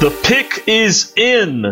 The pick is in.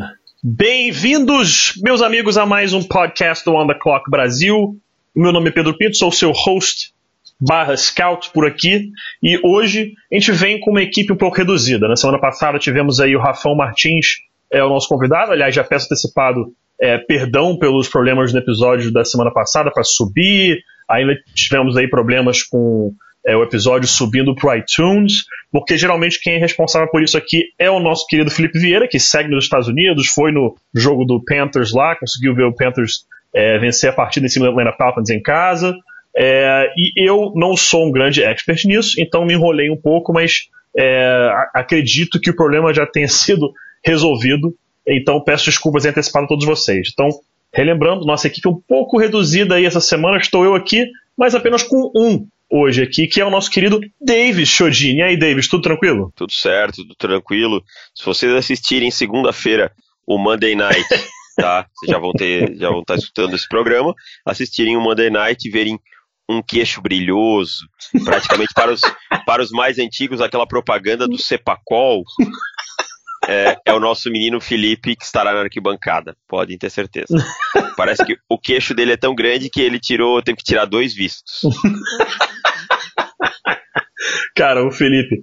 Bem-vindos, meus amigos, a mais um podcast do On The Clock Brasil. Meu nome é Pedro Pinto, sou seu host barra scout por aqui e hoje a gente vem com uma equipe um pouco reduzida. Na semana passada tivemos aí o Rafão Martins, é o nosso convidado, aliás, já peço antecipado é, perdão pelos problemas no episódio da semana passada para subir, ainda tivemos aí problemas com é, o episódio subindo para o iTunes, porque geralmente quem é responsável por isso aqui é o nosso querido Felipe Vieira, que segue nos Estados Unidos, foi no jogo do Panthers lá, conseguiu ver o Panthers é, vencer a partida em cima do Atlanta Falcons em casa. É, e eu não sou um grande expert nisso, então me enrolei um pouco, mas é, acredito que o problema já tenha sido resolvido. Então peço desculpas antecipado a todos vocês. Então, relembrando, nossa equipe é um pouco reduzida aí essa semana, estou eu aqui, mas apenas com um hoje aqui, que é o nosso querido Davis Chodini. E aí, Davis, tudo tranquilo? Tudo certo, tudo tranquilo. Se vocês assistirem segunda-feira o Monday Night, tá? Vocês já vão ter, já vão estar escutando esse programa, assistirem o Monday Night e verem um queixo brilhoso, praticamente para os, para os mais antigos, aquela propaganda do Cepacol. É, é, o nosso menino Felipe que estará na arquibancada, podem ter certeza. Parece que o queixo dele é tão grande que ele tirou, teve que tirar dois vistos. Cara, o Felipe,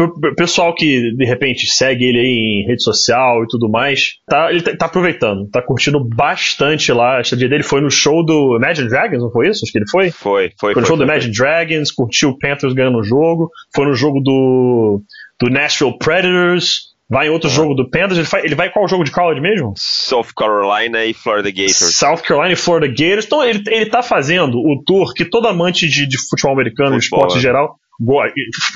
o pessoal que de repente segue ele aí em rede social e tudo mais, tá, ele tá, tá aproveitando, tá curtindo bastante lá. A dia dele foi no show do Imagine Dragons, não foi isso? Acho que ele foi? Foi, foi. Foi no show foi, do Imagine Dragons, curtiu o Panthers ganhando o jogo, foi no jogo do, do Nashville Predators. Vai em outro uhum. jogo do Panthers. Ele vai, ele vai qual jogo de college mesmo? South Carolina e Florida Gators. South Carolina e Florida Gators. Então ele, ele tá fazendo o tour que todo amante de, de futebol americano, futebol, esporte em é. geral,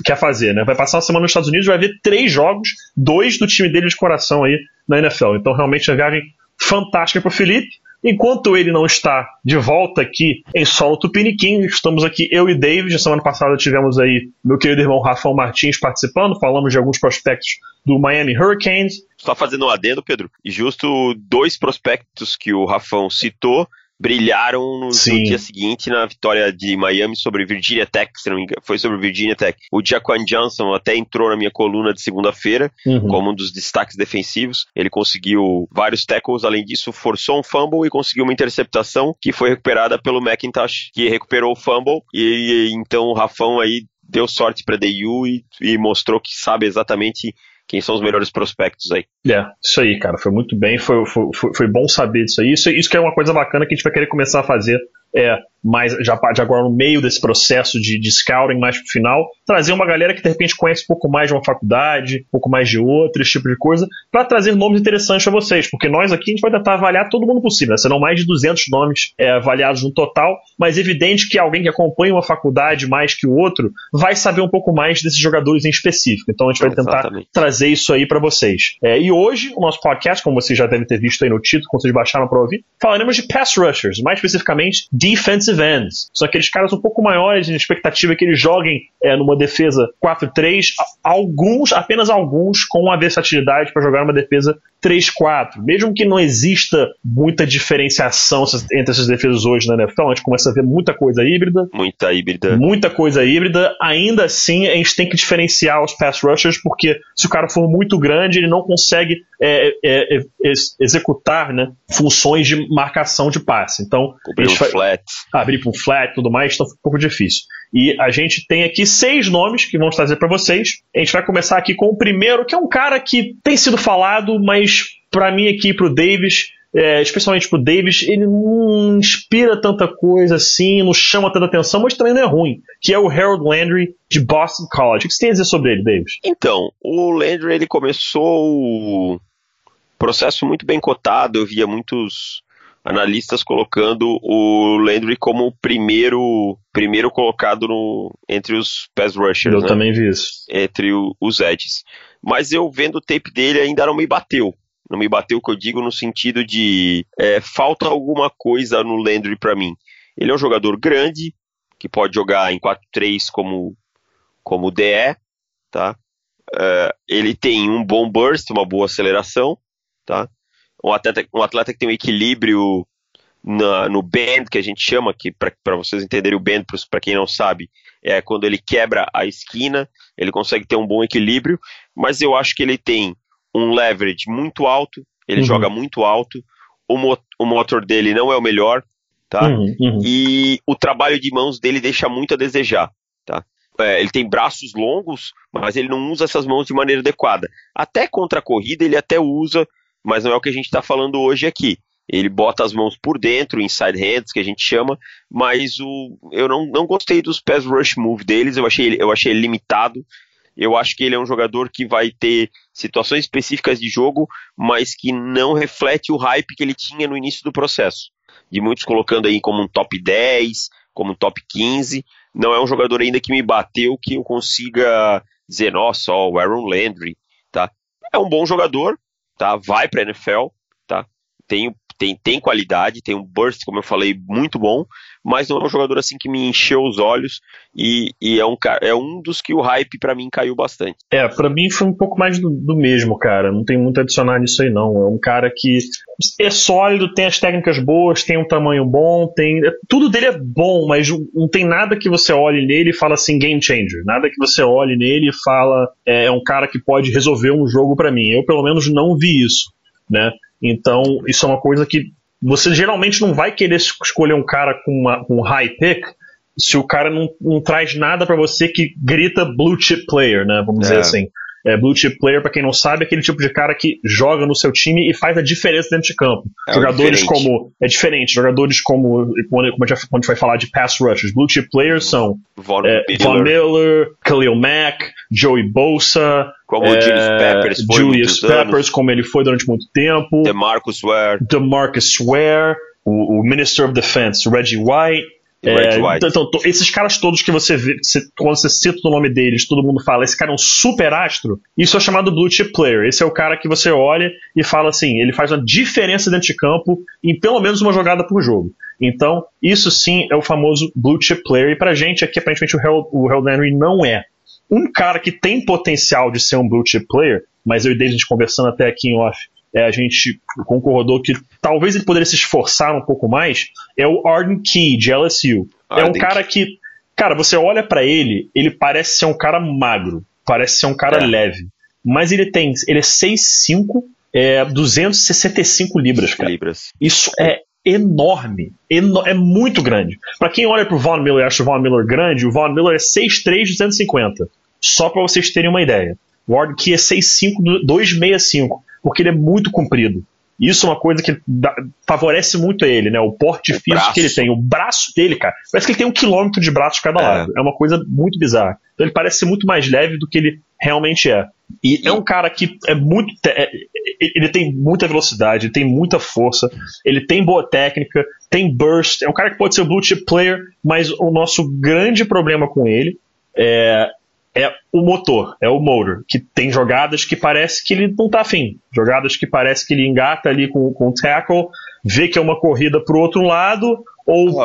quer fazer, né? Vai passar uma semana nos Estados Unidos, vai ver três jogos, dois do time dele de coração aí na NFL. Então, realmente, é uma viagem fantástica para o Felipe. Enquanto ele não está de volta aqui em solo Tupiniquim, estamos aqui eu e David. Na semana passada tivemos aí meu querido irmão Rafael Martins participando, falamos de alguns prospectos do Miami Hurricanes. Só fazendo um adendo, Pedro, e justo dois prospectos que o Rafão citou brilharam no, no, dia seguinte na vitória de Miami sobre Virginia Tech, se não me engano, foi sobre Virginia Tech. O Jaquan Johnson até entrou na minha coluna de segunda-feira uhum. como um dos destaques defensivos. Ele conseguiu vários tackles, além disso forçou um fumble e conseguiu uma interceptação que foi recuperada pelo McIntosh, que recuperou o fumble e, e então o Rafão aí deu sorte para DU e, e mostrou que sabe exatamente quem são os melhores prospectos aí. É, isso aí, cara, foi muito bem, foi, foi, foi, bom saber disso aí. Isso, isso que é uma coisa bacana que a gente vai querer começar a fazer é, mais já de agora no meio desse processo de, de scouting mais pro final, trazer uma galera que de repente conhece um pouco mais de uma faculdade, um pouco mais de outra, esse tipo de coisa, para trazer nomes interessantes para vocês, porque nós aqui a gente vai tentar avaliar todo mundo possível, né? serão mais de 200 nomes é, avaliados no total, mas é evidente que alguém que acompanha uma faculdade mais que o outro vai saber um pouco mais desses jogadores em específico, então a gente vai tentar trazer isso aí para vocês. É, e hoje, o nosso podcast, como vocês já devem ter visto aí no título, quando vocês baixaram para ouvir, falaremos de pass rushers, mais especificamente defensive ends. São aqueles caras um pouco maiores, em expectativa que eles joguem é, numa defesa 4-3, alguns, apenas alguns, com a versatilidade para jogar uma defesa 3-4. Mesmo que não exista muita diferenciação entre essas defesas hoje na NFL, a gente começa a ver muita coisa híbrida. Muita híbrida. Muita coisa híbrida. Ainda assim, a gente tem que diferenciar os pass rushers, porque se o cara for muito grande, ele não consegue é, é, é, executar né, funções de marcação de passe. Então, abrir um flat. Abrir para um flat e tudo mais, então fica um pouco difícil. E a gente tem aqui seis nomes que vamos trazer para vocês. A gente vai começar aqui com o primeiro, que é um cara que tem sido falado, mas para mim aqui, para o Davis, é, especialmente pro Davis, ele não inspira tanta coisa assim, não chama tanta atenção, mas também não é ruim, que é o Harold Landry de Boston College. O que você tem a dizer sobre ele, Davis? Então, o Landry ele começou o processo muito bem cotado, eu via muitos analistas colocando o Landry como o primeiro, primeiro colocado no, entre os pass rushers. Eu né? também vi isso. Entre o, os edges. Mas eu vendo o tape dele ainda não me bateu. Não me bateu o que eu digo no sentido de é, falta alguma coisa no Landry para mim. Ele é um jogador grande, que pode jogar em 4-3 como, como DE, tá? Uh, ele tem um bom burst, uma boa aceleração, tá? Um atleta, um atleta que tem um equilíbrio na, no bend, que a gente chama, que para vocês entenderem o bend, para quem não sabe, é quando ele quebra a esquina, ele consegue ter um bom equilíbrio, mas eu acho que ele tem um leverage muito alto, ele uhum. joga muito alto, o, mo o motor dele não é o melhor, tá? Uhum, uhum. E o trabalho de mãos dele deixa muito a desejar, tá? É, ele tem braços longos, mas ele não usa essas mãos de maneira adequada. Até contra a corrida ele até usa, mas não é o que a gente está falando hoje aqui. Ele bota as mãos por dentro, inside hands, que a gente chama, mas o, eu não, não gostei dos pass rush move deles, eu achei, eu achei ele limitado. Eu acho que ele é um jogador que vai ter situações específicas de jogo, mas que não reflete o hype que ele tinha no início do processo. De muitos colocando aí como um top 10, como um top 15. Não é um jogador ainda que me bateu que eu consiga dizer, nossa, ó, o Aaron Landry, tá? É um bom jogador, tá? Vai para NFL, tá? Tem tem, tem qualidade, tem um burst, como eu falei, muito bom, mas não é um jogador assim que me encheu os olhos e, e é, um, é um dos que o hype para mim caiu bastante. É, para mim foi um pouco mais do, do, mesmo, cara. Não tem muito a adicionar nisso aí, não. É um cara que é sólido, tem as técnicas boas, tem um tamanho bom, tem. É, tudo dele é bom, mas não tem nada que você olhe nele e fala assim, game changer. Nada que você olhe nele e fala, é, é um cara que pode resolver um jogo para mim. Eu, pelo menos, não vi isso. Né? Então, isso é uma coisa que você geralmente não vai querer escolher um cara com, uma, com um high pick se o cara não, não traz nada para você que grita blue chip player, né? Vamos é. dizer assim. É, blue chip player, para quem não sabe, é aquele tipo de cara que joga no seu time e faz a diferença dentro de campo. É jogadores diferente. como. É diferente. Jogadores como. Quando, a, gente, quando a gente vai falar de pass rushers, blue chip players são Von, é, Miller. Von Miller, Khalil Mack, Joey Bosa. Como é, o Julius Peppers foi Julius Peppers, anos. como ele foi durante muito tempo. DeMarcus Ware. DeMarcus Ware. O, o Minister of Defense, Reggie White. É, então, então esses caras todos que você vê, quando você cita o nome deles, todo mundo fala, esse cara é um super astro, isso é chamado blue chip player. Esse é o cara que você olha e fala assim, ele faz uma diferença dentro de campo em pelo menos uma jogada por jogo. Então, isso sim é o famoso blue chip player, e pra gente aqui, aparentemente, o Harold, o Harold Henry não é. Um cara que tem potencial de ser um blue chip player, mas eu e David conversando até aqui em off, é, a gente concordou que talvez ele poderia se esforçar um pouco mais, é o Arden Key, de LSU. Arden. É um cara que, cara, você olha para ele, ele parece ser um cara magro, parece ser um cara é. leve, mas ele tem, ele é 6'5", é 265 libras, cara. Libras. Isso é enorme, eno é muito grande. Para quem olha pro Von Miller e acha o Von Miller grande, o Von Miller é 6'3", 250. Só para vocês terem uma ideia. O Arden Key é 6'5", 265 porque ele é muito comprido. Isso é uma coisa que dá, favorece muito ele, né? O porte o físico braço. que ele tem. O braço dele, cara, parece que ele tem um quilômetro de braço de cada é. lado. É uma coisa muito bizarra. Então ele parece ser muito mais leve do que ele realmente é. E, é um cara que é muito. É, ele tem muita velocidade, ele tem muita força, ele tem boa técnica, tem burst. É um cara que pode ser o blue chip player, mas o nosso grande problema com ele é, é o motor, é o motor, que tem jogadas que parece que ele não tá afim. Jogadas que parece que ele engata ali com, com o tackle, vê que é uma corrida pro outro lado, ou,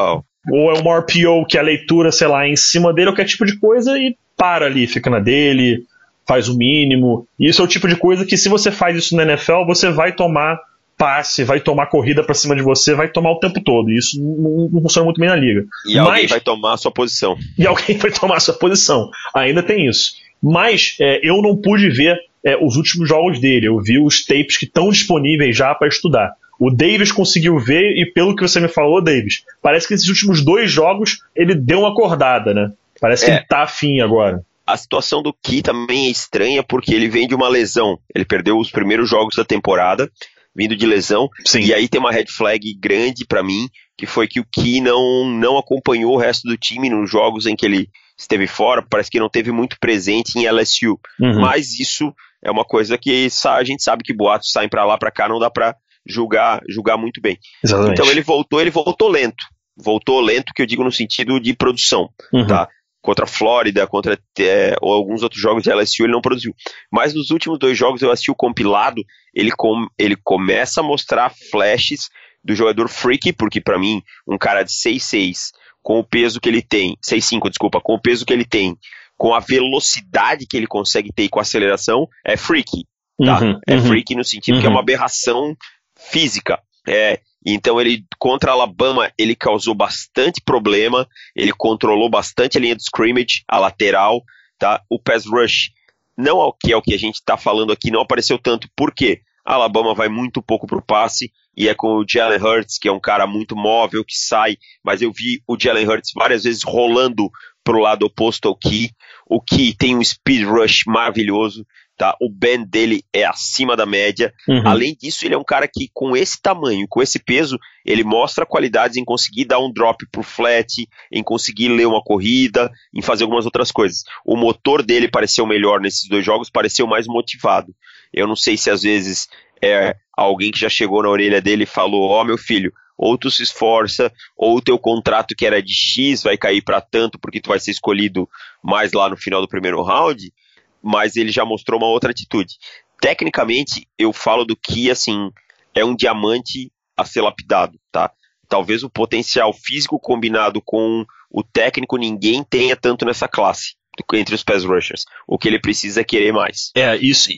ou é uma RPO que a leitura, sei lá, é em cima dele, qualquer tipo de coisa, e para ali, fica na dele, faz o mínimo. Isso é o tipo de coisa que se você faz isso na NFL, você vai tomar passe, vai tomar corrida para cima de você, vai tomar o tempo todo. E isso não, não funciona muito bem na liga. E Mas, alguém vai tomar a sua posição. E alguém vai tomar a sua posição. Ainda tem isso. Mas é, eu não pude ver é, os últimos jogos dele. Eu vi os tapes que estão disponíveis já para estudar. O Davis conseguiu ver, e pelo que você me falou, Davis, parece que esses últimos dois jogos ele deu uma acordada, né? Parece que é. ele tá afim agora. A situação do Ki também é estranha porque ele vem de uma lesão. Ele perdeu os primeiros jogos da temporada vindo de lesão. Sim. E aí tem uma red flag grande para mim, que foi que o Ki não, não acompanhou o resto do time nos jogos em que ele esteve fora, parece que não teve muito presente em LSU. Uhum. Mas isso é uma coisa que a gente sabe que boatos saem para lá para cá, não dá para julgar, julgar muito bem. Exatamente. Então ele voltou, ele voltou lento. Voltou lento, que eu digo no sentido de produção, uhum. tá? Contra a Flórida, contra é, ou alguns outros jogos de LSU, ele não produziu. Mas nos últimos dois jogos eu assisti o compilado, ele, com, ele começa a mostrar flashes do jogador freaky, porque para mim, um cara de 6'6", com o peso que ele tem, 6'5", desculpa, com o peso que ele tem, com a velocidade que ele consegue ter e com a aceleração, é freaky, tá? Uhum, é uhum, freaky no sentido uhum. que é uma uhum. aberração física. É, então ele contra Alabama ele causou bastante problema, ele controlou bastante a linha de scrimmage, a lateral, tá? O pass rush não ao que é o que a gente está falando aqui, não apareceu tanto. Por quê? A Alabama vai muito pouco para o passe e é com o Jalen Hurts, que é um cara muito móvel, que sai, mas eu vi o Jalen Hurts várias vezes rolando para o lado oposto ao Key. O Key tem um speed rush maravilhoso, tá? O bend dele é acima da média. Uhum. Além disso, ele é um cara que, com esse tamanho, com esse peso, ele mostra qualidades em conseguir dar um drop pro flat, em conseguir ler uma corrida, em fazer algumas outras coisas. O motor dele pareceu melhor nesses dois jogos, pareceu mais motivado. Eu não sei se às vezes é alguém que já chegou na orelha dele e falou: Ó, oh, meu filho, ou tu se esforça, ou o teu contrato que era de X vai cair para tanto porque tu vai ser escolhido mais lá no final do primeiro round. Mas ele já mostrou uma outra atitude. Tecnicamente, eu falo do que, assim, é um diamante a ser lapidado, tá? Talvez o potencial físico combinado com o técnico ninguém tenha tanto nessa classe entre os pass rushers. O que ele precisa é querer mais. É, isso,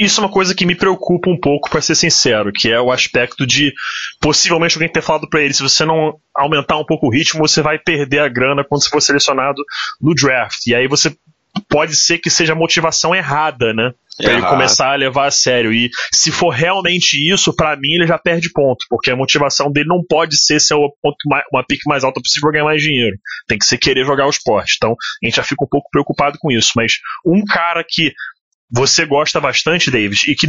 isso é uma coisa que me preocupa um pouco, para ser sincero, que é o aspecto de possivelmente alguém ter falado para ele, se você não aumentar um pouco o ritmo, você vai perder a grana quando você for selecionado no draft. E aí você pode ser que seja a motivação errada, né? Pra ele começar a levar a sério. E se for realmente isso, para mim ele já perde ponto, porque a motivação dele não pode ser ser uma pique mais alta possível ganhar mais dinheiro. Tem que ser querer jogar o esporte. Então a gente já fica um pouco preocupado com isso. Mas um cara que você gosta bastante, Davis, e que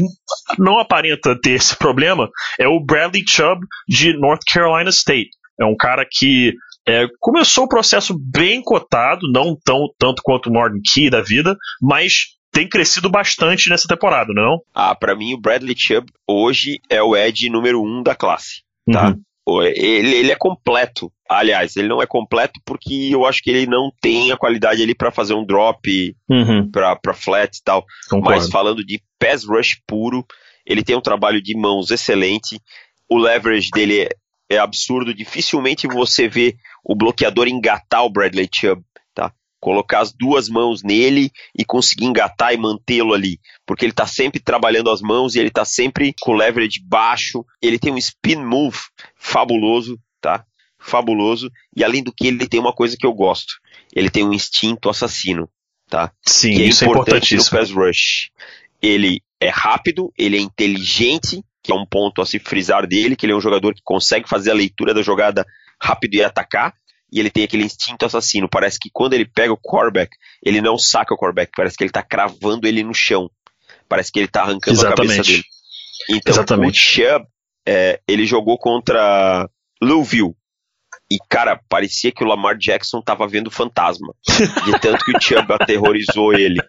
não aparenta ter esse problema, é o Bradley Chubb de North Carolina State. É um cara que é, começou o processo bem cotado, não tão tanto quanto o Morgan Key da vida, mas tem crescido bastante nessa temporada, não? É ah, para mim o Bradley Chubb hoje é o Ed número um da classe, tá? Uhum. Ele, ele é completo. Aliás, ele não é completo porque eu acho que ele não tem a qualidade ali para fazer um drop uhum. pra, pra flat e tal. Concordo. Mas falando de pass rush puro, ele tem um trabalho de mãos excelente. O leverage dele é, é absurdo. Dificilmente você vê o bloqueador engatar o Bradley Chubb colocar as duas mãos nele e conseguir engatar e mantê-lo ali, porque ele está sempre trabalhando as mãos e ele está sempre com o leverage baixo, ele tem um spin move fabuloso, tá? Fabuloso, e além do que ele tem uma coisa que eu gosto, ele tem um instinto assassino, tá? Sim, que é isso é importante no pass rush. Ele é rápido, ele é inteligente, que é um ponto a se frisar dele, que ele é um jogador que consegue fazer a leitura da jogada rápido e atacar, e ele tem aquele instinto assassino. Parece que quando ele pega o quarterback, ele não saca o quarterback, parece que ele tá cravando ele no chão. Parece que ele tá arrancando Exatamente. a cabeça dele. Então, Exatamente. o Chubb, é, ele jogou contra Louisville. E, cara, parecia que o Lamar Jackson tava vendo fantasma. De tanto que o Chubb aterrorizou ele.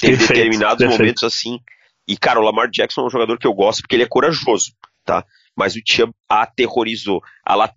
Tem determinados perfeito. momentos assim. E, cara, o Lamar Jackson é um jogador que eu gosto porque ele é corajoso, tá? mas o Chubb aterrorizou.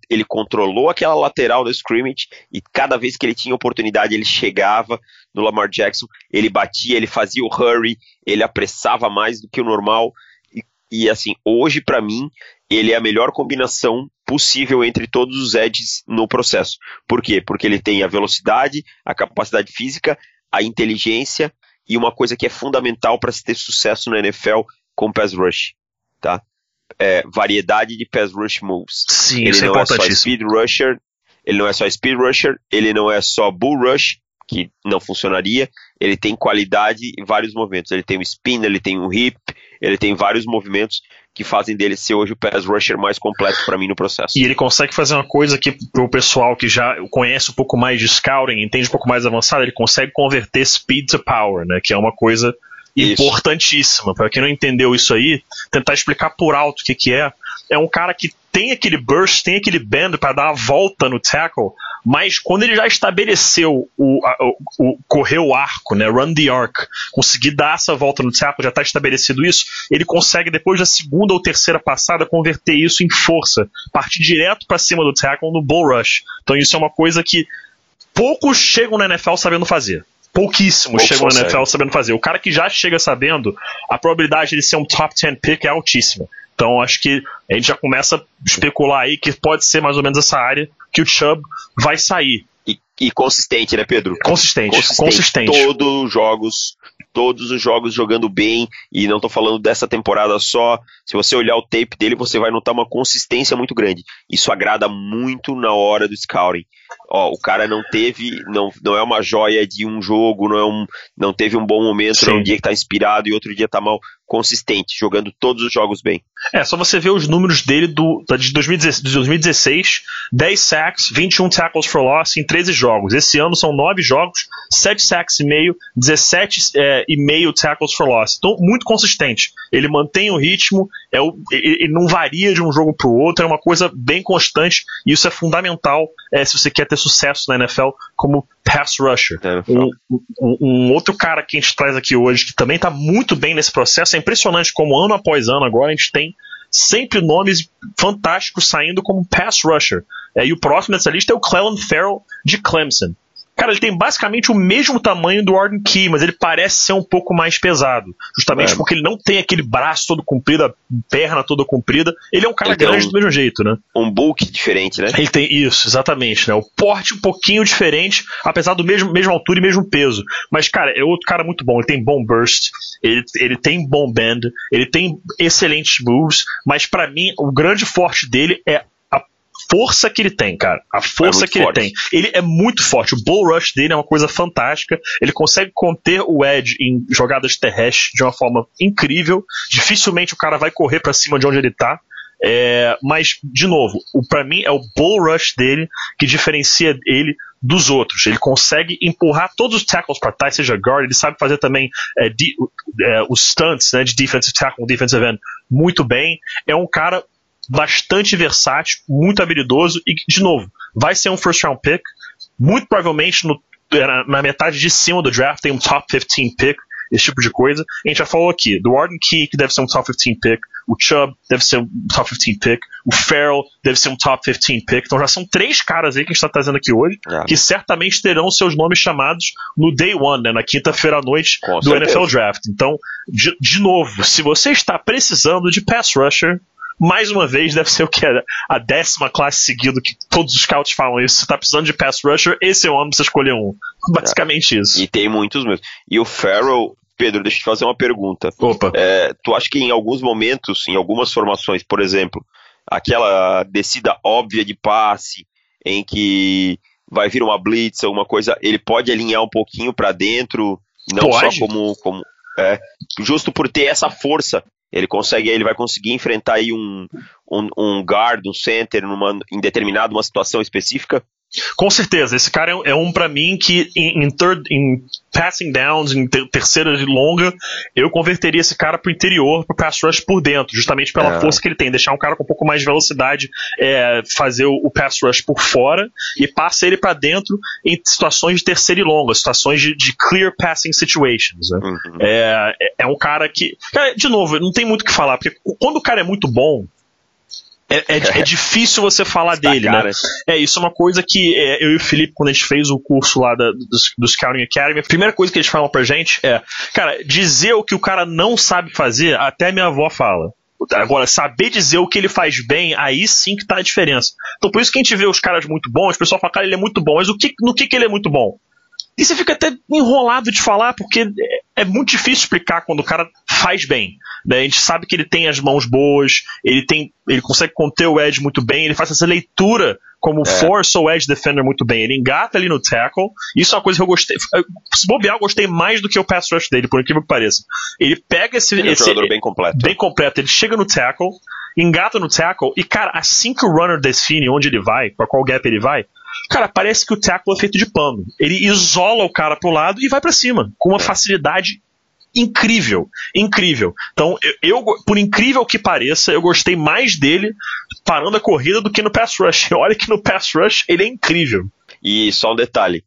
ele controlou aquela lateral do scrimmage e cada vez que ele tinha oportunidade, ele chegava no Lamar Jackson, ele batia, ele fazia o hurry, ele apressava mais do que o normal. E, e assim, hoje para mim, ele é a melhor combinação possível entre todos os edges no processo. Por quê? Porque ele tem a velocidade, a capacidade física, a inteligência e uma coisa que é fundamental para se ter sucesso na NFL com pass rush, tá? é, variedade de pass rush moves. Sim, ele isso é não é, só speed rusher, ele não é só speed rusher, ele não é só bull rush, que não funcionaria, ele tem qualidade em vários movimentos. Ele tem o spin, ele tem o hip, ele tem vários movimentos que fazem dele ser hoje o pass rusher mais completo para mim no processo. E ele consegue fazer uma coisa que pro pessoal que já conhece um pouco mais de scouting, entende um pouco mais avançado, ele consegue converter speed to power, né, que é uma coisa importantíssima. Para quem não entendeu isso aí, tentar explicar por alto o que, que é. É um cara que tem aquele burst, tem aquele bend para dar a volta no tackle, mas quando ele já estabeleceu o, a, o, o, correr o arco, né, run the arc, conseguir dar essa volta no tackle, já está estabelecido isso, ele consegue depois da segunda ou terceira passada converter isso em força, partir direto para cima do tackle no bull rush. Então isso é uma coisa que poucos chegam na NFL sabendo fazer pouquíssimos Pouco chegam na NFL sabendo fazer. O cara que já chega sabendo, a probabilidade de ser um top 10 pick é altíssima. Então acho que a gente já começa a especular aí que pode ser mais ou menos essa área que o Chubb vai sair. E, e consistente, né, Pedro? Consistente, consistente. consistente. Todos os jogos, todos os jogos jogando bem, e não estou falando dessa temporada só. Se você olhar o tape dele, você vai notar uma consistência muito grande. Isso agrada muito na hora do scouting. Ó, o cara não teve, não, não é uma joia de um jogo, não, é um, não teve um bom momento, não é um dia que está inspirado e outro dia está mal consistente, jogando todos os jogos bem. É, só você ver os números dele do, de 2016, de 2016 10 sacks, 21 tackles for loss em 13 jogos. Esse ano são 9 jogos, 7 sacks e meio, 17 é, e meio tackles for loss. Então, muito consistente. Ele mantém o ritmo, é o, ele não varia de um jogo para o outro, é uma coisa bem constante e isso é fundamental é, se você quer ter sucesso na NFL como pass rusher. Um, um, um, outro cara que a gente traz aqui hoje, que também está muito bem nesse processo, é impressionante como ano após ano agora a gente tem sempre nomes fantásticos saindo como pass rusher. É, e o próximo dessa lista é o Clellan Farrell de Clemson. Cara, ele tem basicamente o mesmo tamanho do Arden Key, mas ele parece ser um pouco mais pesado. Justamente é. porque ele não tem aquele braço todo comprido, a perna toda comprida. Ele é um cara ele grande um, do mesmo jeito, né? Um bulk diferente, né? Ele tem isso, exatamente, né? O porte um pouquinho diferente, apesar do mesmo mesma altura e mesmo peso. Mas, cara, é outro cara muito bom. Ele tem bom burst, ele, ele tem bom bend, ele tem excelentes moves, mas para mim o grande forte dele é força que ele tem, cara. A força é que forte. ele tem. Ele é muito forte. O bull rush dele é uma coisa fantástica. Ele consegue conter o Edge em jogadas terrestres de uma forma incrível. Dificilmente o cara vai correr para cima de onde ele tá. É, mas, de novo, para mim é o bull rush dele que diferencia ele dos outros. Ele consegue empurrar todos os tackles para trás, seja guard, ele sabe fazer também é, de, é, os stunts né, de defensive tackle, defensive end muito bem. É um cara bastante versátil, muito habilidoso e, de novo, vai ser um first round pick. Muito provavelmente no, na metade de cima do draft tem um top 15 pick, esse tipo de coisa. A gente já falou aqui do Arden Key, que deve ser um top 15 pick, o Chubb deve ser um top 15 pick, o Farrell deve ser um top 15 pick. Então já são três caras aí que a gente está trazendo aqui hoje, é. que certamente terão seus nomes chamados no day one, né, na quinta-feira à noite Com do certeza. NFL Draft. Então, de, de novo, se você está precisando de pass rusher, mais uma vez, deve ser o que? A décima classe seguida que todos os scouts falam isso. Você tá precisando de pass rusher, esse é o ano pra você escolher um. Basicamente é. isso. E tem muitos mesmo. E o Farrell, Pedro, deixa eu te fazer uma pergunta. Opa. É, tu acha que em alguns momentos, em algumas formações, por exemplo, aquela descida óbvia de passe, em que vai vir uma blitz, alguma coisa, ele pode alinhar um pouquinho para dentro, não pode? só como, como é, justo por ter essa força ele consegue, ele vai conseguir enfrentar aí um, um, um guard, um center numa, em determinada uma situação específica? Com certeza, esse cara é, é um para mim que em, em, third, em passing downs, em ter, terceira de longa, eu converteria esse cara pro interior, pro pass rush por dentro, justamente pela é. força que ele tem, deixar um cara com um pouco mais de velocidade, é, fazer o, o, pass rush por fora e passa ele para dentro em situações de terceira e longa, situações de, de clear passing situations. Né? Uhum. É, é, é um cara que, cara, de novo, não tem muito o que falar, porque quando o cara é muito bom, é, é, é, difícil você falar dele, né? É, isso é uma coisa que é, eu e o Felipe, quando a gente fez o curso lá da, dos, do Scouting Academy, a primeira coisa que eles falam pra gente é, cara, dizer o que o cara não sabe fazer, até minha avó fala. Agora, saber dizer o que ele faz bem, aí sim que tá a diferença. Então, por isso que a gente vê os caras muito bons, o pessoal fala, cara, ele é muito bom, mas o que, no que, que ele é muito bom? E você fica até enrolado de falar, porque é, é muito difícil explicar quando o cara faz bem. Né? A gente sabe que ele tem as mãos boas, ele tem, ele consegue conter o edge muito bem, ele faz essa leitura como é. force ou edge defender muito bem. Ele engata ali no tackle. Isso é uma coisa que eu gostei. Se bobear, eu gostei mais do que o pass rush dele, por incrível que pareça. Ele pega esse. Ele esse, é um jogador bem completo. Bem completo. Ele chega no tackle, engata no tackle, e, cara, assim que o runner define onde ele vai, para qual gap ele vai, Cara, parece que o tackle é feito de pano. Ele isola o cara pro lado e vai para cima, com uma é. facilidade incrível, incrível. Então, eu, por incrível que pareça, eu gostei mais dele parando a corrida do que no pass rush. Olha que no pass rush ele é incrível. E só um detalhe: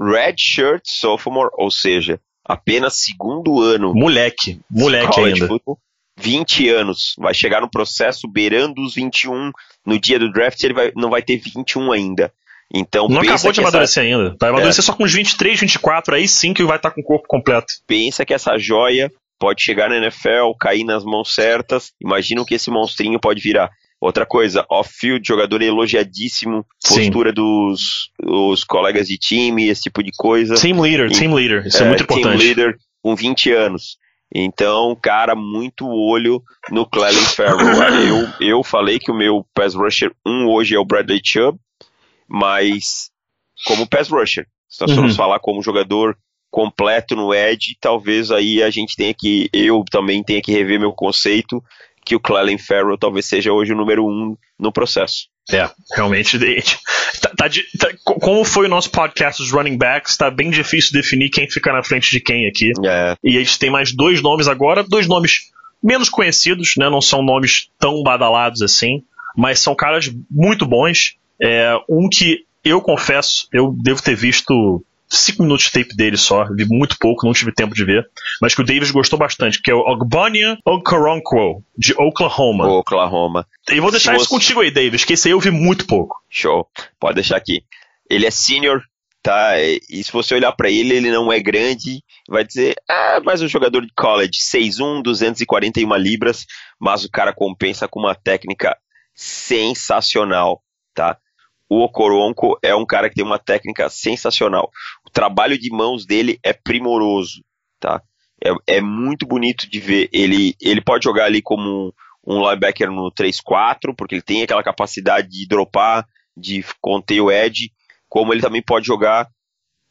red shirt sophomore, ou seja, apenas segundo ano. Moleque, moleque ainda. Football, 20 anos, vai chegar no processo beirando os 21 no dia do draft, ele vai, não vai ter 21 ainda. Então, não acabou de amadurecer essa... ainda. Vai amadurecer é. só com uns 23, 24, aí sim que vai estar com o corpo completo. Pensa que essa joia pode chegar na NFL, cair nas mãos certas. Imagina o que esse monstrinho pode virar. Outra coisa, off-field, jogador elogiadíssimo, postura dos os colegas de time, esse tipo de coisa. Team leader, e, team leader, isso é, é muito importante. Team leader, com 20 anos. Então, cara, muito olho no Clelin Ferrell. eu, eu falei que o meu pass rusher 1 hoje é o Bradley Chubb, mas como pass rusher. Se nós formos uhum. falar como jogador completo no Edge, talvez aí a gente tenha que, eu também tenha que rever meu conceito, que o Clelin Ferrell talvez seja hoje o número um no processo. É, realmente. Tá, tá, tá, como foi o nosso podcast dos running backs, tá bem difícil definir quem fica na frente de quem aqui. É. E a gente tem mais dois nomes agora, dois nomes menos conhecidos, né? Não são nomes tão badalados assim, mas são caras muito bons. É, um que eu confesso, eu devo ter visto 5 minutos de tape dele só, vi muito pouco, não tive tempo de ver, mas que o Davis gostou bastante, que é o Ogbonia Okoronkwo, de Oklahoma. Oklahoma. E vou deixar Se isso você... contigo aí, Davis, que esse aí eu vi muito pouco. Show, pode deixar aqui. Ele é senior, tá? E se você olhar para ele, ele não é grande, vai dizer, ah, mas um jogador de college, 6'1", 241 libras, mas o cara compensa com uma técnica sensacional, tá? O Okoronko é um cara que tem uma técnica sensacional. O trabalho de mãos dele é primoroso, tá? É, é muito bonito de ver. Ele, ele pode jogar ali como um, um linebacker no 3-4, porque ele tem aquela capacidade de dropar, de conter o edge, como ele também pode jogar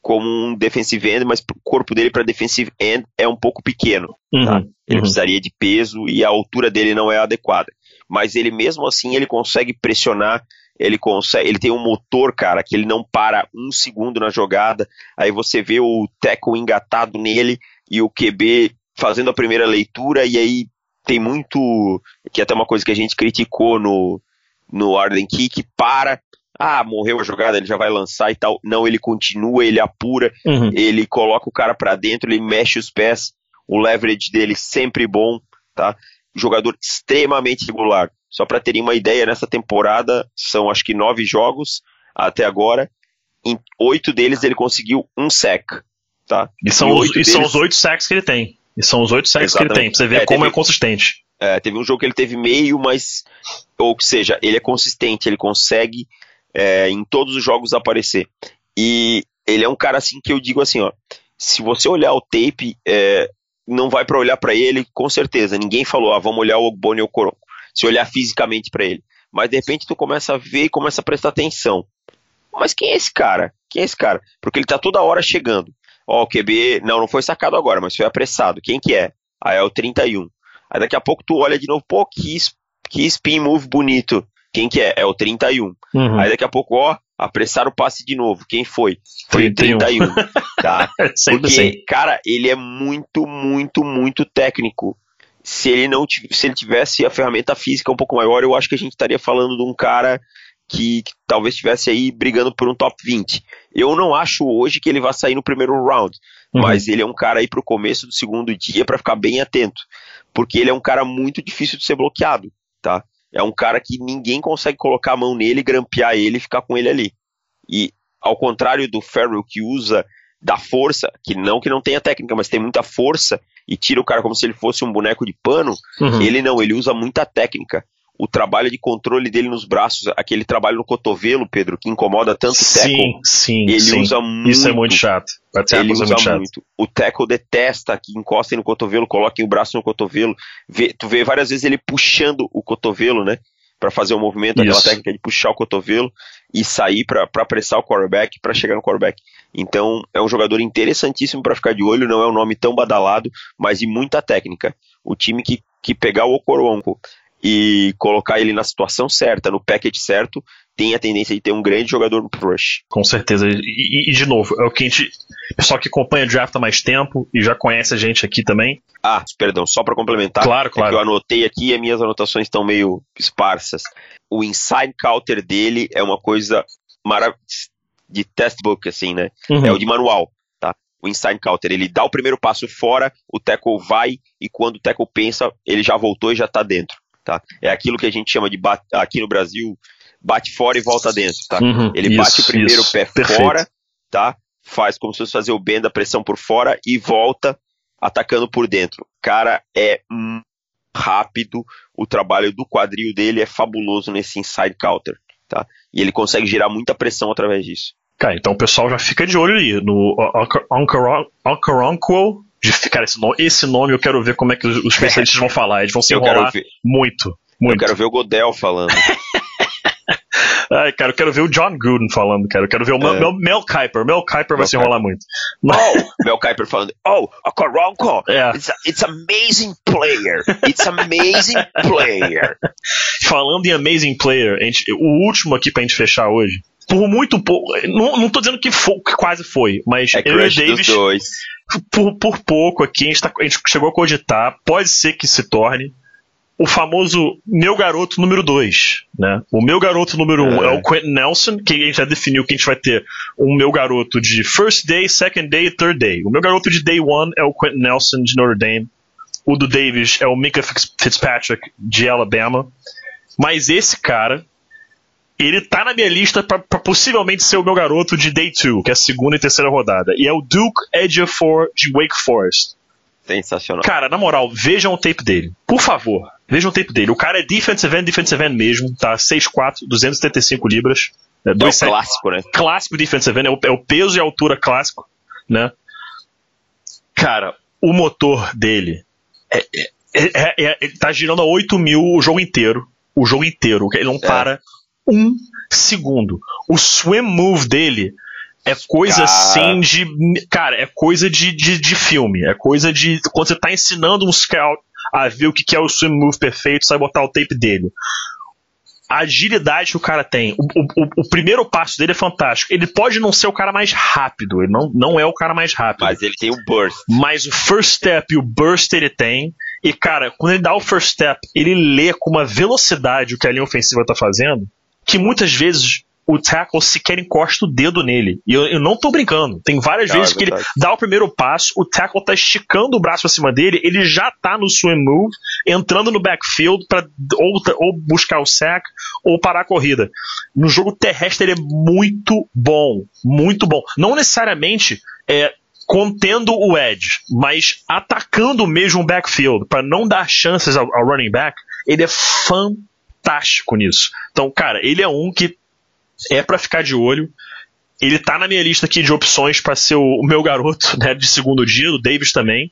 como um defensive end, mas o corpo dele para defensive end é um pouco pequeno. Tá? Uhum, tá? Ele uhum. precisaria de peso e a altura dele não é adequada. Mas ele mesmo assim ele consegue pressionar ele consegue, ele tem um motor, cara, que ele não para um segundo na jogada. Aí você vê o Teco engatado nele e o QB fazendo a primeira leitura, e aí tem muito. Que é até uma coisa que a gente criticou no, no Arden Kick, para. Ah, morreu a jogada, ele já vai lançar e tal. Não, ele continua, ele apura, uhum. ele coloca o cara para dentro, ele mexe os pés, o leverage dele sempre bom, tá? Jogador extremamente regular. Só para terem uma ideia, nessa temporada são acho que nove jogos até agora. Em oito deles ele conseguiu um sec. Tá? E são, os, e deles... são os oito sacks que ele tem. E são os oito sacks que ele tem, pra você ver é, como teve, é consistente. É, teve um jogo que ele teve meio, mas. Ou seja, ele é consistente, ele consegue é, em todos os jogos aparecer. E ele é um cara assim que eu digo assim, ó. Se você olhar o tape, é, não vai para olhar para ele, com certeza. Ninguém falou, ah, vamos olhar o Ogboni se olhar fisicamente para ele. Mas de repente tu começa a ver e começa a prestar atenção. Mas quem é esse cara? Quem é esse cara? Porque ele tá toda hora chegando. Ó, o QB, não, não foi sacado agora, mas foi apressado. Quem que é? Aí é o 31. Aí daqui a pouco tu olha de novo, pô, que, que spin move bonito. Quem que é? É o 31. Uhum. Aí daqui a pouco, ó, apressar o passe de novo. Quem foi? Foi 31. o 31. tá? Porque, assim. cara, ele é muito, muito, muito técnico se ele não se ele tivesse a ferramenta física um pouco maior, eu acho que a gente estaria falando de um cara que, que talvez estivesse aí brigando por um top 20. Eu não acho hoje que ele vai sair no primeiro round, uhum. mas ele é um cara aí para o começo do segundo dia para ficar bem atento, porque ele é um cara muito difícil de ser bloqueado, tá? É um cara que ninguém consegue colocar a mão nele, grampear ele e ficar com ele ali. E ao contrário do Farrell que usa da força, que não que não tenha técnica, mas tem muita força e tira o cara como se ele fosse um boneco de pano, uhum. ele não, ele usa muita técnica. O trabalho de controle dele nos braços, aquele trabalho no cotovelo, Pedro, que incomoda tanto o Teco. Sim, sim, ele sim. usa muito. Isso é muito chato. Ele usa muito, muito. O Teco detesta que encostem no cotovelo, coloquem o braço no cotovelo. Vê, tu vê várias vezes ele puxando o cotovelo, né? para fazer o movimento, aquela técnica de puxar o cotovelo e sair para apressar o quarterback, para chegar no quarterback. Então, é um jogador interessantíssimo para ficar de olho, não é um nome tão badalado, mas de muita técnica. O time que, que pegar o Okoronko e colocar ele na situação certa, no package certo, tem a tendência de ter um grande jogador no rush. Com certeza. E, e, de novo, é o que a gente. Pessoal que acompanha o draft há mais tempo e já conhece a gente aqui também. Ah, perdão, só para complementar. Claro, claro. É eu anotei aqui e minhas anotações estão meio esparsas. O inside counter dele é uma coisa maravilhosa de textbook, assim, né? Uhum. É o de manual, tá? O inside counter, ele dá o primeiro passo fora, o tackle vai e quando o tackle pensa, ele já voltou e já tá dentro, tá? É aquilo que a gente chama de aqui no Brasil bate fora e volta dentro, tá? Uhum, ele isso, bate o primeiro isso, pé perfeito. fora, tá? Faz como se fosse fazer o bend da pressão por fora e volta atacando por dentro. Cara, é rápido, o trabalho do quadril dele é fabuloso nesse inside counter, tá? E ele consegue gerar muita pressão através disso. Cara, então o pessoal já fica de olho aí no Ankaronquo De, cara, esse nome, esse nome eu quero ver como é que os, especialistas vão falar. Eles vão se enrolar muito, muito. Eu quero ver o Godel falando. Ai, cara, eu quero ver o John Gooden falando, cara. Eu quero ver o é. Mel, Mel Kiper. Mel Kiper vai Mel se enrolar muito. Oh, Mel Kiper falando, oh, a Coronco, é. it's, a, it's amazing player. It's amazing player. falando em amazing player, gente, o último aqui pra gente fechar hoje, por muito pouco, não, não tô dizendo que, foi, que quase foi, mas é eu e Davis, por, por pouco aqui, a gente, tá, a gente chegou a cogitar, pode ser que se torne o famoso meu garoto número 2, né? O meu garoto número 1 um é. é. o Quentin Nelson, que a gente já definiu que a gente vai ter um meu garoto de first day, second day e third day. O meu garoto de day one é o Quentin Nelson de Notre Dame. O do Davis é o Mika Fitzpatrick de Alabama. Mas esse cara, ele tá na minha lista para possivelmente ser o meu garoto de day 2, que é a segunda e terceira rodada. E é o Duke Ejiofor de Wake Forest. Sensacional. Cara, na moral, vejam o tape dele. Por favor, vejam o tape dele. O cara é defensive end, defensive end mesmo, tá? 6'4, 275 libras. É, dois é o clássico, né? Clássico defensive end, é o, é o peso e a altura clássico, né? Cara, o motor dele é, é, é, é tá girando a 8 mil o jogo inteiro. O jogo inteiro. Ele não é. para um segundo. O swim move dele é coisa cara... assim de. Cara, é coisa de, de, de, filme. É coisa de. Quando você tá ensinando um scout a ver o que é o swim move perfeito, sai botar o tape dele. A agilidade que o cara tem. O, o, o, primeiro passo dele é fantástico. Ele pode não ser o cara mais rápido. Ele não, não é o cara mais rápido. Mas ele tem o burst. Mas o first step e o burst ele tem. E, cara, quando ele dá o first step, ele lê com uma velocidade o que a linha ofensiva tá fazendo. Que muitas vezes o tackle sequer encosta o dedo nele. E eu, eu não tô brincando. Tem várias não, vezes é que ele dá o primeiro passo, o tackle tá esticando o braço acima dele, ele já tá no swim move, entrando no backfield para ou, ou buscar o sack ou parar a corrida. No jogo terrestre ele é muito bom, muito bom. Não necessariamente é contendo o edge, mas atacando mesmo o backfield para não dar chances ao, ao running back, ele é fantástico nisso. Então, cara, ele é um que é para ficar de olho. Ele tá na minha lista aqui de opções para ser o, meu garoto né, de segundo dia, o Davis também.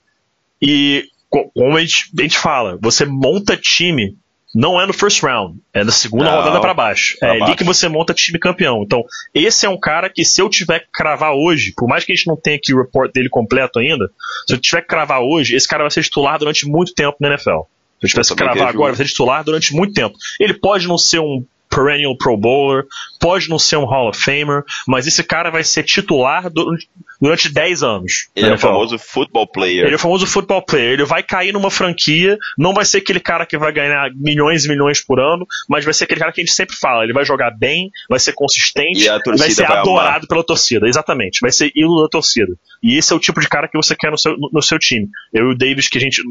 E como a gente, a gente fala, você monta time não é no first round, é da segunda não, rodada para baixo. Pra é baixo. ali que você monta time campeão. Então, esse é um cara que se eu tiver que cravar hoje, por mais que a gente não tenha aqui o report dele completo ainda, se eu tiver que cravar hoje, esse cara vai ser titular durante muito tempo na NFL. Se eu tivesse que cravar agora, vai ser titular durante muito tempo. Ele pode não ser um perennial Pro Bowler, pode não ser um Hall of Famer, mas esse cara vai ser titular durante, durante 10 anos. Ele é o famoso football player. Ele é o famoso football player. Ele vai cair numa franquia, não vai ser aquele cara que vai ganhar milhões e milhões por ano, mas vai ser aquele cara que a gente sempre fala. Ele vai jogar bem, vai ser consistente, vai ser vai adorado amar. pela torcida. Exatamente. Vai ser ídolo da torcida. E esse é o tipo de cara que você quer no seu, no, no seu time. Eu e o Davis, que a gente,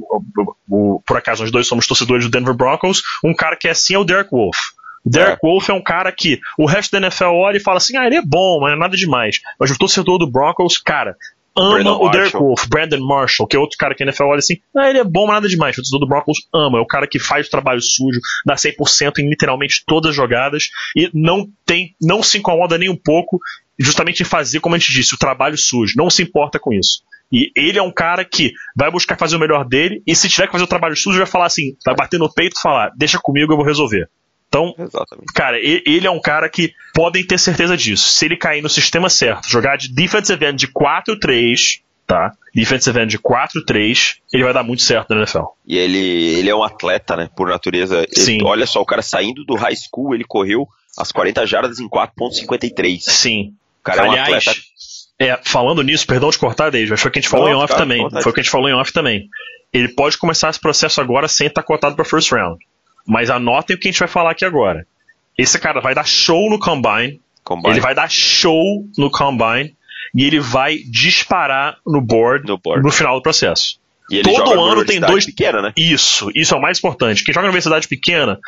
por acaso, nós dois somos torcedores do Denver Broncos, um cara que é assim é o Derek Wolf. Derek é. Wolf é um cara que o resto da NFL olha e fala assim: ah, ele é bom, mas é nada demais. Mas o torcedor do Broncos, cara, ama Brandon o Derek Wolf, Brandon Marshall, que é outro cara que a NFL olha assim: ah, ele é bom, mas nada demais. O torcedor do Broncos ama, é o cara que faz o trabalho sujo, dá 100% em literalmente todas as jogadas e não tem, não se incomoda nem um pouco justamente em fazer, como a gente disse, o trabalho sujo. Não se importa com isso. E ele é um cara que vai buscar fazer o melhor dele, e se tiver que fazer o trabalho sujo, vai falar assim, vai bater no peito e falar, deixa comigo, eu vou resolver. Então, Exatamente. cara, ele é um cara que podem ter certeza disso. Se ele cair no sistema certo, jogar de defensive end de 4-3, tá? Defensive end de 4-3, ele vai dar muito certo na NFL. E ele, ele é um atleta, né? Por natureza. Sim. Ele, olha só, o cara saindo do high school, ele correu as 40 jardas em 4.53. Sim. O cara Aliás, é um atleta. É, falando nisso, perdão de cortar, Dave, que foi o que a gente falou Não, em off cara, também. Foi o que a gente falou em off também. Ele pode começar esse processo agora sem estar cotado para first round. Mas anotem o que a gente vai falar aqui agora. Esse cara vai dar show no Combine. Combine. Ele vai dar show no Combine. E ele vai disparar no board no, board. no final do processo. Todo ano tem dois. pequena, né? Isso, isso é o mais importante. Quem joga na universidade pequena,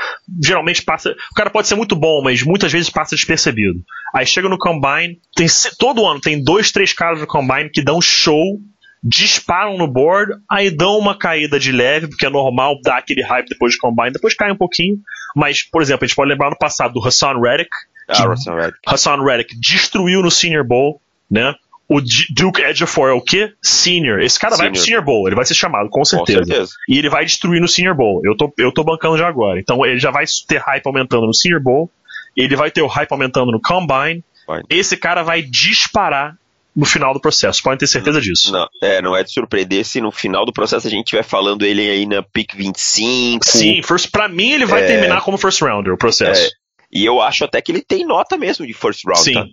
geralmente passa. O cara pode ser muito bom, mas muitas vezes passa despercebido. Aí chega no Combine, tem todo ano tem dois, três caras no Combine que dão show disparam no board, aí dão uma caída de leve, porque é normal dar aquele hype depois de combine, depois cai um pouquinho. Mas, por exemplo, a gente pode lembrar no passado do Hassan Reddick. Ah, Hassan Reddick. Hassan Reddick destruiu no Senior Bowl, né? O Duke Edgefor é o quê? Senior. Esse cara senior. vai pro Senior Bowl, ele vai ser chamado, com certeza. com certeza. E ele vai destruir no Senior Bowl. Eu tô, eu tô bancando já agora. Então ele já vai ter hype aumentando no Senior Bowl, ele vai ter o hype aumentando no Combine. Esse cara vai disparar no final do processo, podem ter certeza disso. Não, é, não é de surpreender se no final do processo a gente estiver falando ele aí na pick 25. Sim, first, pra mim ele vai é, terminar como first rounder, o processo. É, e eu acho até que ele tem nota mesmo de first round, Sim. Tá?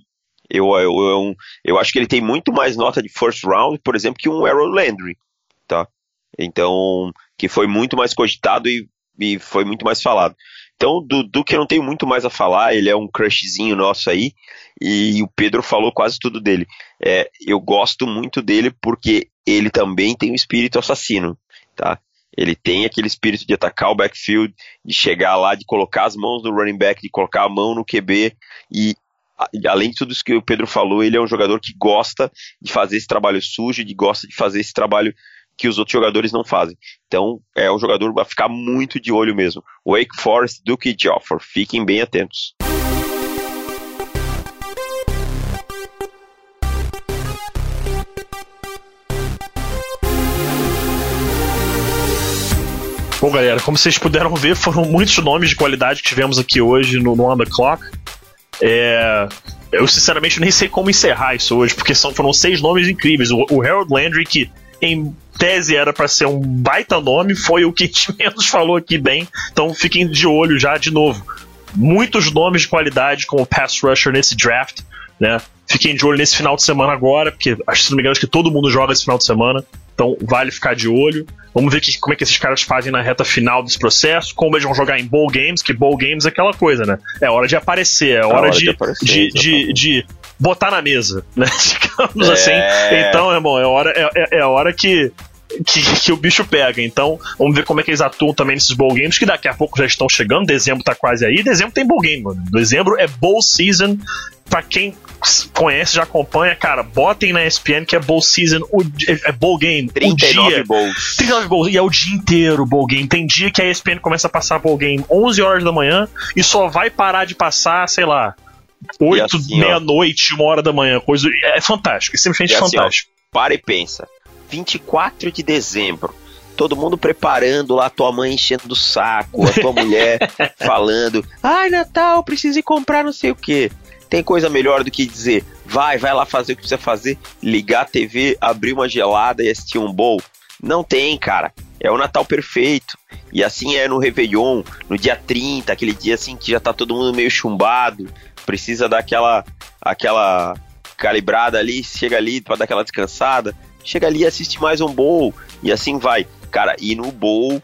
Eu, eu, eu, eu, acho que ele tem muito mais nota de first round, por exemplo, que um Errol Landry, tá? Então, que foi muito mais cogitado e, e foi muito mais falado. Então, do Duque eu não tenho muito mais a falar, ele é um crushzinho nosso aí, e o Pedro falou quase tudo dele. É, eu gosto muito dele porque ele também tem o um espírito assassino, tá? Ele tem aquele espírito de atacar o backfield, de chegar lá, de colocar as mãos no running back, de colocar a mão no QB, e além de tudo isso que o Pedro falou, ele é um jogador que gosta de fazer esse trabalho sujo, de gosta de fazer esse trabalho que os outros jogadores não fazem. Então, é um jogador a ficar muito de olho mesmo. Wake Forest, Duke e Joffre, fiquem bem atentos. Bom, galera, como vocês puderam ver, foram muitos nomes de qualidade que tivemos aqui hoje no, no On The Clock. É, eu, sinceramente, nem sei como encerrar isso hoje, porque são, foram seis nomes incríveis. O, o Harold Landry, que em tese era para ser um baita nome, foi o que menos falou aqui bem. Então fiquem de olho já de novo. Muitos nomes de qualidade como pass rusher nesse draft, né? Fiquem de olho nesse final de semana agora, porque acho, se não me engano, acho que todo mundo joga esse final de semana. Então vale ficar de olho. Vamos ver que, como é que esses caras fazem na reta final desse processo, como eles vão jogar em bowl games, que bowl games é aquela coisa, né? É hora de aparecer, é hora, é hora de, de, aparecer, de, de, de, botar na mesa, né? Digamos é... assim. Então, irmão, é hora, é, é, é hora que, que, que, o bicho pega. Então, vamos ver como é que eles atuam também nesses bowl games, que daqui a pouco já estão chegando. Dezembro tá quase aí. Dezembro tem bowl game, mano. Dezembro é bowl season. Pra quem conhece, já acompanha, cara, botem na ESPN que é bowl season, o, é, é bowl game. 39 o dia, bowls. 39 bowls. E é o dia inteiro bowl game. Tem dia que a ESPN começa a passar bowl game 11 horas da manhã e só vai parar de passar, sei lá, 8, assim, meia-noite, uma hora da manhã. Coisa, é fantástico, é simplesmente assim, fantástico. Ó, para e pensa. 24 de dezembro, todo mundo preparando lá, tua mãe enchendo do saco, a tua mulher falando: ai, Natal, preciso ir comprar não sei o que. Tem coisa melhor do que dizer, vai, vai lá fazer o que precisa fazer, ligar a TV, abrir uma gelada e assistir um bowl? Não tem, cara. É o Natal perfeito. E assim é no Réveillon, no dia 30, aquele dia assim que já tá todo mundo meio chumbado, precisa dar aquela, aquela calibrada ali, chega ali para dar aquela descansada chega ali e assiste mais um bowl, e assim vai. Cara, e no bowl,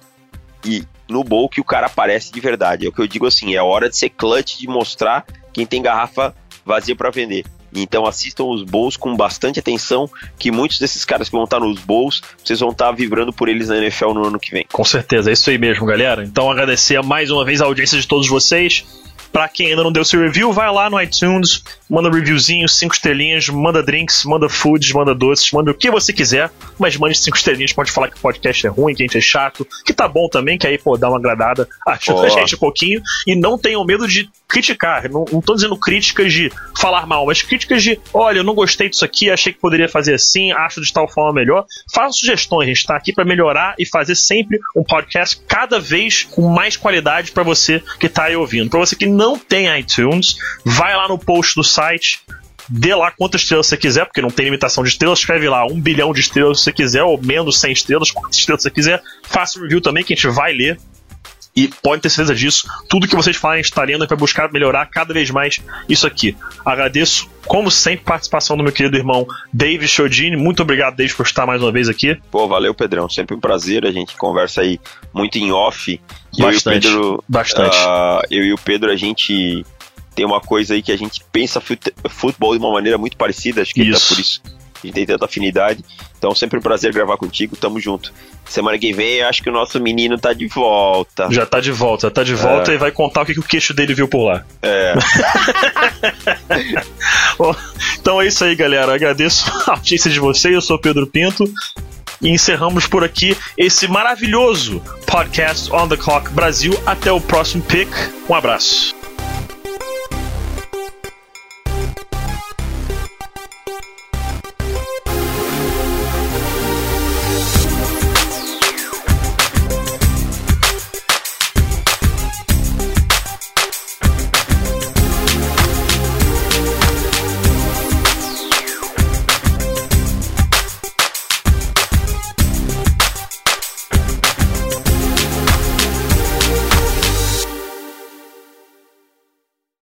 e no bowl que o cara aparece de verdade. É o que eu digo assim, é hora de ser clutch, de mostrar quem tem garrafa vazia para vender. Então assistam os bowls com bastante atenção, que muitos desses caras que vão estar nos bowls, vocês vão estar vibrando por eles na NFL no ano que vem. Com certeza, é isso aí mesmo, galera. Então agradecer mais uma vez a audiência de todos vocês. Para quem ainda não deu seu review, vai lá no iTunes, manda um reviewzinho, cinco estrelinhas, manda drinks, manda foods, manda doces, manda o que você quiser, mas mande cinco estrelinhas, pode falar que o podcast é ruim, que a gente é chato, que tá bom também, que aí, pô, dá uma agradada, ajuda oh. a gente um pouquinho, e não tenham medo de criticar, não, não tô dizendo críticas de falar mal, mas críticas de, olha, eu não gostei disso aqui, achei que poderia fazer assim, acho de tal forma melhor, faça sugestões, a gente tá aqui para melhorar e fazer sempre um podcast cada vez com mais qualidade para você que tá aí ouvindo. Para você que não tem iTunes, vai lá no post do site, dê lá quantas estrelas você quiser, porque não tem limitação de estrelas, escreve lá um bilhão de estrelas se você quiser, ou menos 100 estrelas, quantas estrelas você quiser, faça um review também que a gente vai ler. E pode ter certeza disso. Tudo que vocês falarem está lendo para buscar melhorar cada vez mais isso aqui. Agradeço, como sempre, a participação do meu querido irmão Dave Chodini. Muito obrigado, Dave, por estar mais uma vez aqui. Pô, valeu, Pedrão. Sempre um prazer. A gente conversa aí muito em off. Bastante. Eu e o Pedro, bastante. Uh, eu e o Pedro, a gente tem uma coisa aí que a gente pensa futebol de uma maneira muito parecida. Acho que é por isso a gente tem tanta afinidade. Então, sempre um prazer gravar contigo. Tamo junto. Semana que vem, acho que o nosso menino tá de volta. Já tá de volta, tá de volta é. e vai contar o que, que o queixo dele viu por lá. É. Bom, então é isso aí, galera. Agradeço a audiência de vocês. Eu sou Pedro Pinto. E encerramos por aqui esse maravilhoso podcast On the Clock Brasil. Até o próximo pick. Um abraço.